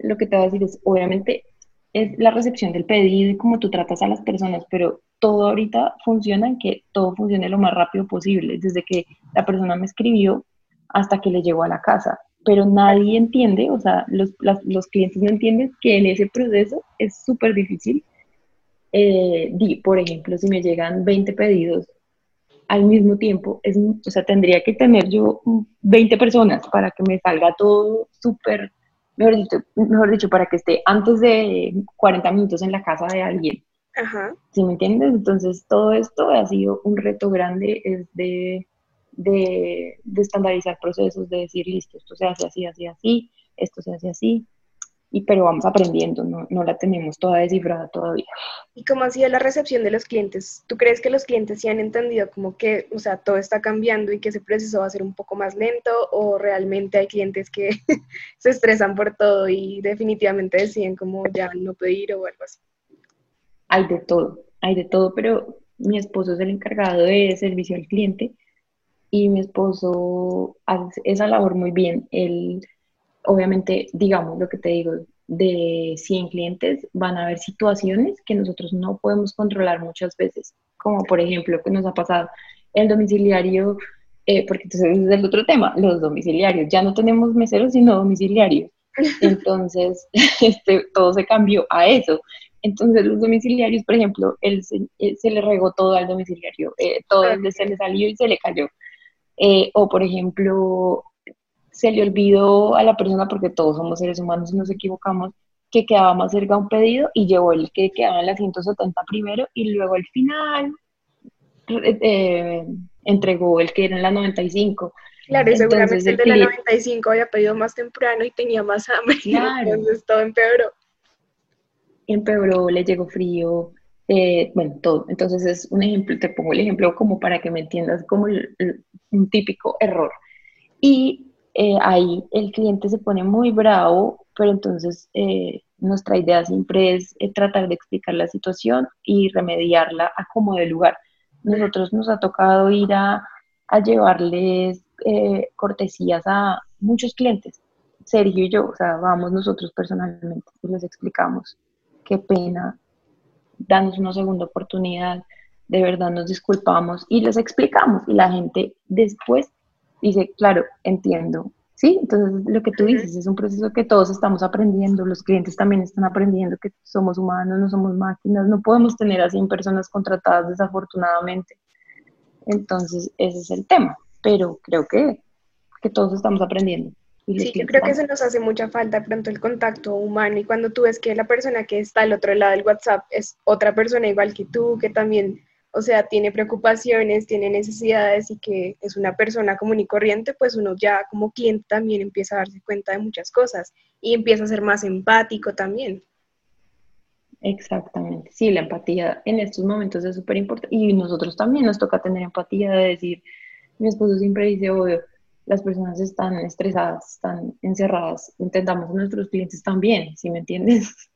Speaker 2: lo que te voy a decir es, obviamente, es la recepción del pedido y cómo tú tratas a las personas, pero todo ahorita funciona en que todo funcione lo más rápido posible, desde que la persona me escribió hasta que le llegó a la casa. Pero nadie entiende, o sea, los, los clientes no entienden que en ese proceso es súper difícil. Eh, por ejemplo, si me llegan 20 pedidos al mismo tiempo, es, o sea, tendría que tener yo 20 personas para que me salga todo súper, mejor dicho, mejor dicho, para que esté antes de 40 minutos en la casa de alguien. Ajá. ¿Sí me entiendes? Entonces, todo esto ha sido un reto grande, es de, de, de estandarizar procesos, de decir, listo, esto se hace así, así, así, esto se hace así, y pero vamos aprendiendo, no, no la tenemos toda descifrada todavía.
Speaker 1: ¿Y cómo ha sido la recepción de los clientes? ¿Tú crees que los clientes sí han entendido como que, o sea, todo está cambiando y que ese proceso va a ser un poco más lento o realmente hay clientes que se estresan por todo y definitivamente deciden como ya no pedir o algo así?
Speaker 2: Hay de todo, hay de todo, pero mi esposo es el encargado de servicio al cliente y mi esposo hace esa labor muy bien. Él obviamente, digamos lo que te digo, de 100 clientes van a haber situaciones que nosotros no podemos controlar muchas veces, como por ejemplo que nos ha pasado el domiciliario, eh, porque entonces es el otro tema, los domiciliarios, ya no tenemos meseros sino domiciliarios, entonces este, todo se cambió a eso. Entonces los domiciliarios, por ejemplo, él se, le regó todo al domiciliario, eh, todo se le salió y se le cayó. Eh, o por ejemplo, se le olvidó a la persona, porque todos somos seres humanos y nos equivocamos, que quedaba más cerca un pedido y llevó el que quedaba en la 170 primero y luego al final eh, entregó el que era en la 95.
Speaker 1: Claro, y seguramente el de la 95 había pedido más temprano y tenía más hambre, claro. entonces todo empeoró.
Speaker 2: Empeoró, le llegó frío, eh, bueno, todo. Entonces es un ejemplo, te pongo el ejemplo como para que me entiendas como un típico error. Y eh, ahí el cliente se pone muy bravo, pero entonces eh, nuestra idea siempre es tratar de explicar la situación y remediarla a como de lugar. Nosotros nos ha tocado ir a, a llevarles cortesías a muchos clientes. Sergio y yo, o sea, vamos nosotros personalmente y les explicamos qué pena danos una segunda oportunidad, de verdad nos disculpamos y les explicamos y la gente después dice, claro, entiendo. Sí, entonces lo que tú dices es un proceso que todos estamos aprendiendo, los clientes también están aprendiendo que somos humanos, no somos máquinas, no podemos tener a 100 personas contratadas desafortunadamente. Entonces, ese es el tema, pero creo que, que todos estamos aprendiendo.
Speaker 1: Sí, yo creo que se nos hace mucha falta pronto el contacto humano y cuando tú ves que la persona que está al otro lado del WhatsApp es otra persona igual que tú, que también, o sea, tiene preocupaciones, tiene necesidades y que es una persona común y corriente, pues uno ya como cliente también empieza a darse cuenta de muchas cosas y empieza a ser más empático también.
Speaker 2: Exactamente, sí, la empatía en estos momentos es súper importante y nosotros también nos toca tener empatía de decir, mi esposo siempre dice, obvio, las personas están estresadas, están encerradas, intentamos a nuestros clientes también, ¿sí me entiendes?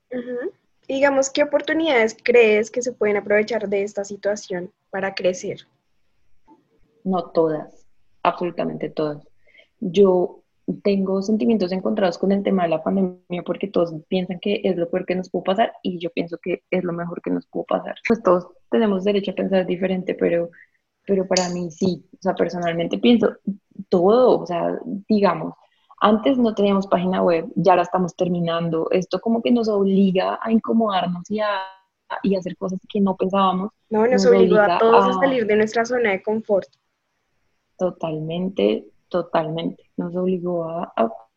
Speaker 1: Digamos, ¿qué oportunidades crees que se pueden aprovechar de esta situación para crecer?
Speaker 2: No todas, absolutamente todas. Yo tengo sentimientos encontrados con el tema de la pandemia porque todos piensan que es lo peor que nos pudo pasar y yo pienso que es lo mejor que nos pudo pasar. Pues todos tenemos derecho a pensar diferente, pero, pero para mí sí, o sea, personalmente pienso, todo, o sea, digamos, antes no teníamos página web, ya la estamos terminando. Esto como que nos obliga a incomodarnos y a, y hacer cosas que no pensábamos.
Speaker 1: No, nos, obligó a todos a, salir de nuestra zona de confort.
Speaker 2: Totalmente, totalmente. Nos obligó a,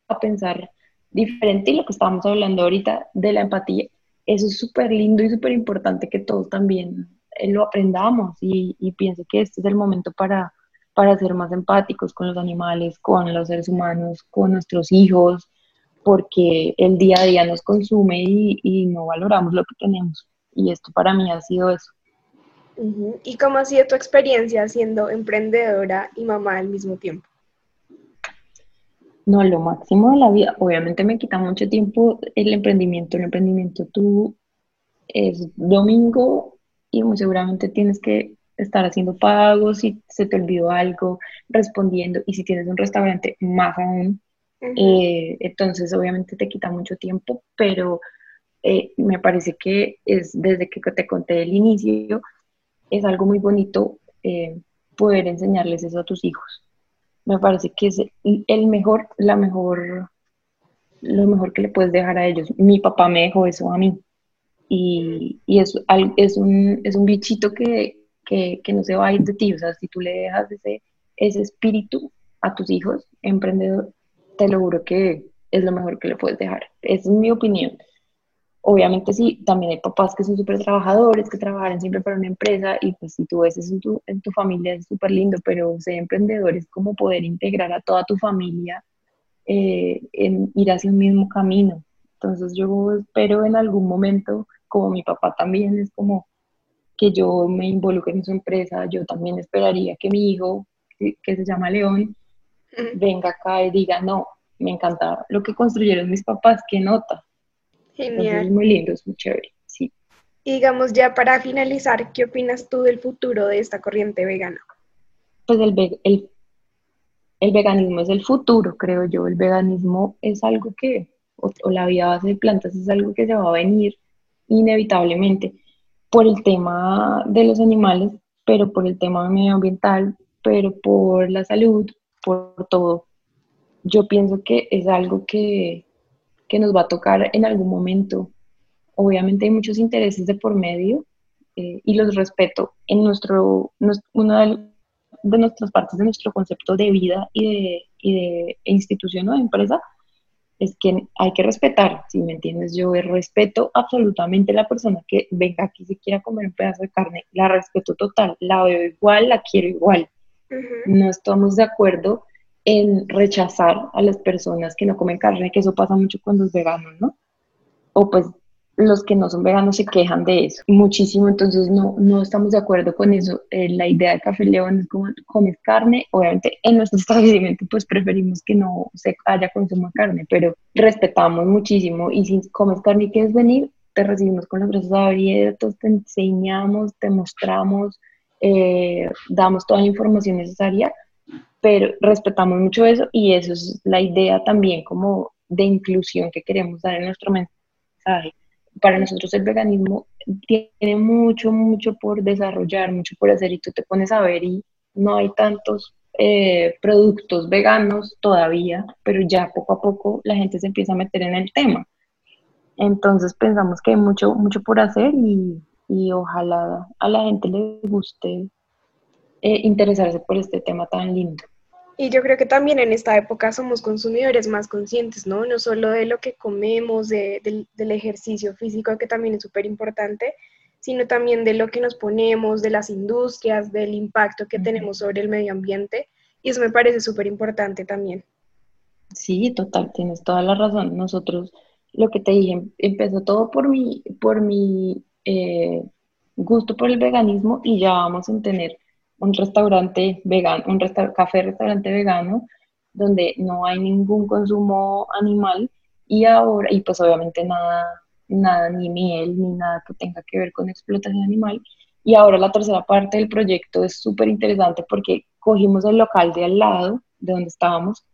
Speaker 2: a pensar diferente y lo que estábamos hablando ahorita de la empatía. Eso es súper lindo y súper importante que todos también eh, lo aprendamos y, y pienso que este es el momento para para ser más empáticos con los animales, con los seres humanos, con nuestros hijos, porque el día a día nos consume y, no valoramos lo que tenemos. Y esto para mí ha sido eso.
Speaker 1: ¿Y cómo ha sido tu experiencia siendo emprendedora y mamá al mismo tiempo?
Speaker 2: No, lo máximo de la vida. Obviamente me quita mucho tiempo el emprendimiento. El emprendimiento tú es domingo y muy seguramente tienes que estar haciendo pagos, si se te olvidó algo, respondiendo, y si tienes un restaurante, más aún. Eh, entonces, obviamente te quita mucho tiempo, pero eh, me parece que es desde que te conté el inicio, es algo muy bonito eh, poder enseñarles eso a tus hijos. Me parece que es el mejor, la mejor, lo mejor que le puedes dejar a ellos. Mi papá me dejó eso a mí. Y, y es, es, un, es un bichito que, que, no se va a ir de ti. O sea, si tú le dejas ese, ese espíritu a tus hijos, emprendedor, te lo juro que es lo mejor que le puedes dejar. es mi opinión. Obviamente sí, también hay papás que son súper trabajadores, que trabajan siempre para una empresa y pues si tú ves eso en tu, tu familia es súper lindo, pero ser emprendedor es como poder integrar a toda tu familia eh, en ir hacia un mismo camino. Entonces yo espero en algún momento, como mi papá también, es como que yo me involucre en su empresa, yo también esperaría que mi hijo, que, se llama León, venga acá y diga, no, me encanta lo que construyeron mis papás, qué nota. Genial. es muy lindo, es muy chévere, sí.
Speaker 1: Y digamos ya para finalizar, ¿qué opinas tú del futuro de esta corriente vegana?
Speaker 2: Pues el, el, el veganismo es el futuro, creo yo. El veganismo es algo que, o, o la vida base de plantas es algo que se va a venir inevitablemente por el tema de los animales, pero por el tema medioambiental, pero por la salud, por todo. Yo pienso que es algo que, que nos va a tocar en algún momento. Obviamente hay muchos intereses de por medio eh, y los respeto. En nuestro, de de nuestras partes de nuestro concepto de vida y de, y de institución o de empresa es que hay que respetar, si me entiendes, yo respeto absolutamente a la persona que venga aquí si quiera comer un pedazo de carne, la respeto total, la veo igual, la quiero igual. No estamos de acuerdo en rechazar a las personas que no comen carne, que eso pasa mucho con los veganos, ¿no? O pues los que no son veganos se quejan de eso muchísimo, entonces no, no estamos de acuerdo con eso. Eh, la idea de Café León es como comes carne, obviamente en nuestro establecimiento pues preferimos que no se haya consumo de carne, pero respetamos muchísimo y si comes carne y quieres venir, te recibimos con los brazos abiertos, te enseñamos, te mostramos, eh, damos toda la información necesaria, pero respetamos mucho eso y eso es la idea también como de inclusión que queremos dar en nuestro mensaje para nosotros el veganismo tiene mucho, mucho por desarrollar, mucho por hacer y tú te pones a ver y no hay tantos eh, productos veganos todavía, pero ya poco a poco la gente se empieza a meter en el tema. Entonces pensamos que hay mucho, mucho por hacer y, y ojalá a la gente le guste eh, interesarse por este tema tan lindo.
Speaker 1: Y yo creo que también en esta época somos consumidores más conscientes, ¿no? No solo de lo que comemos, del, ejercicio físico, que también es súper importante, sino también de lo que nos ponemos, de las industrias, del impacto que tenemos sobre el medio ambiente. Y eso me parece súper importante también.
Speaker 2: Sí, total, tienes toda la razón. Nosotros, lo que te dije, empezó todo por mi, por mi eh, gusto por el veganismo y ya vamos a tener un restaurante vegano, un café restaurante vegano, donde no hay ningún consumo animal y ahora, y pues obviamente nada, nada, ni miel, ni nada que tenga que ver con explotación animal. Y ahora la tercera parte del proyecto es súper interesante porque cogimos el local de al lado, de donde estábamos,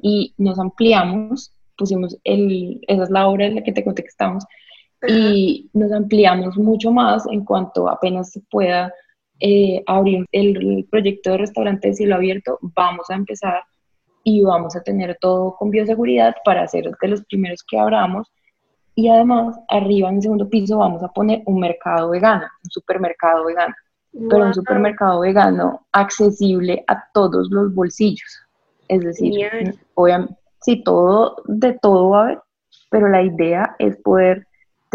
Speaker 2: y nos ampliamos, pusimos el, esa es la obra en la que te conté que estamos, y nos ampliamos mucho más en cuanto apenas se pueda eh, abrir el, proyecto de restaurante de cielo abierto, vamos a empezar y vamos a tener todo con bioseguridad para ser de los primeros que abramos. Y además, arriba en el segundo piso vamos a poner un mercado vegano, un supermercado vegano, pero un supermercado vegano accesible a todos los bolsillos. Es decir, obviamente, sí, todo, de todo va a haber, pero la idea es poder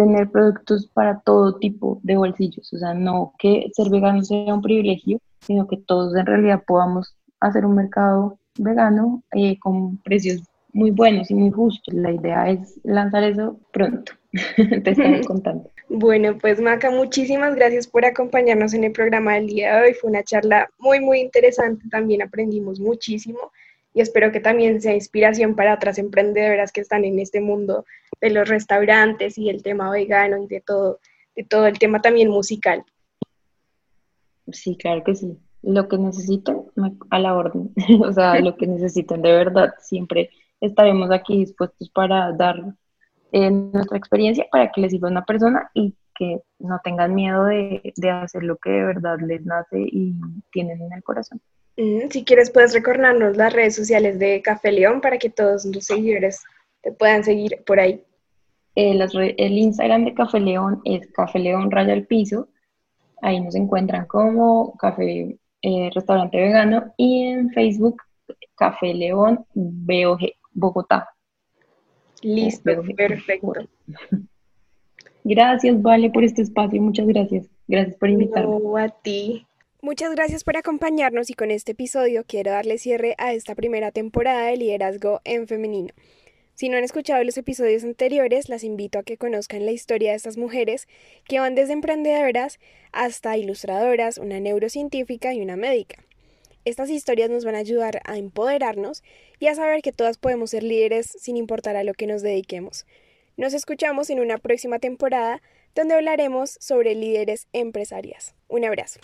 Speaker 2: tener productos para todo tipo de bolsillos, o sea, no que ser vegano sea un privilegio, sino que todos en realidad podamos hacer un mercado vegano eh, con precios muy buenos y muy justos. La idea es lanzar eso pronto, te estaré contando.
Speaker 1: Bueno, pues Maca, muchísimas gracias por acompañarnos en el programa del día de hoy. Fue una charla muy, muy interesante, también aprendimos muchísimo y espero que también sea inspiración para otras emprendedoras que están en este mundo de los restaurantes y el tema vegano y de todo, de todo el tema también musical.
Speaker 2: Sí, claro que sí. Lo que necesiten, a la orden. o sea, lo que necesiten de verdad, siempre estaremos aquí dispuestos para dar eh, nuestra experiencia para que les sirva a una persona y que no tengan miedo de, de hacer lo que de verdad les nace y tienen en el corazón.
Speaker 1: Mm, si quieres, puedes recordarnos las redes sociales de Café León para que todos los seguidores te puedan seguir por ahí.
Speaker 2: Eh, el Instagram de Café León es Café León Raya al Piso. Ahí nos encuentran como Café eh, Restaurante Vegano y en Facebook Café León BOG, Bogotá.
Speaker 1: Listo, perfecto.
Speaker 2: Gracias, Vale, por este espacio. Muchas gracias. Gracias por invitarme.
Speaker 1: No, a ti. Muchas gracias por acompañarnos y con este episodio quiero darle cierre a esta primera temporada de liderazgo en femenino. Si no han escuchado los episodios anteriores, las invito a que conozcan la historia de estas mujeres que van desde emprendedoras hasta ilustradoras, una neurocientífica y una médica. Estas historias nos van a ayudar a empoderarnos y a saber que todas podemos ser líderes sin importar a lo que nos dediquemos. Nos escuchamos en una próxima temporada donde hablaremos sobre líderes empresarias. Un abrazo.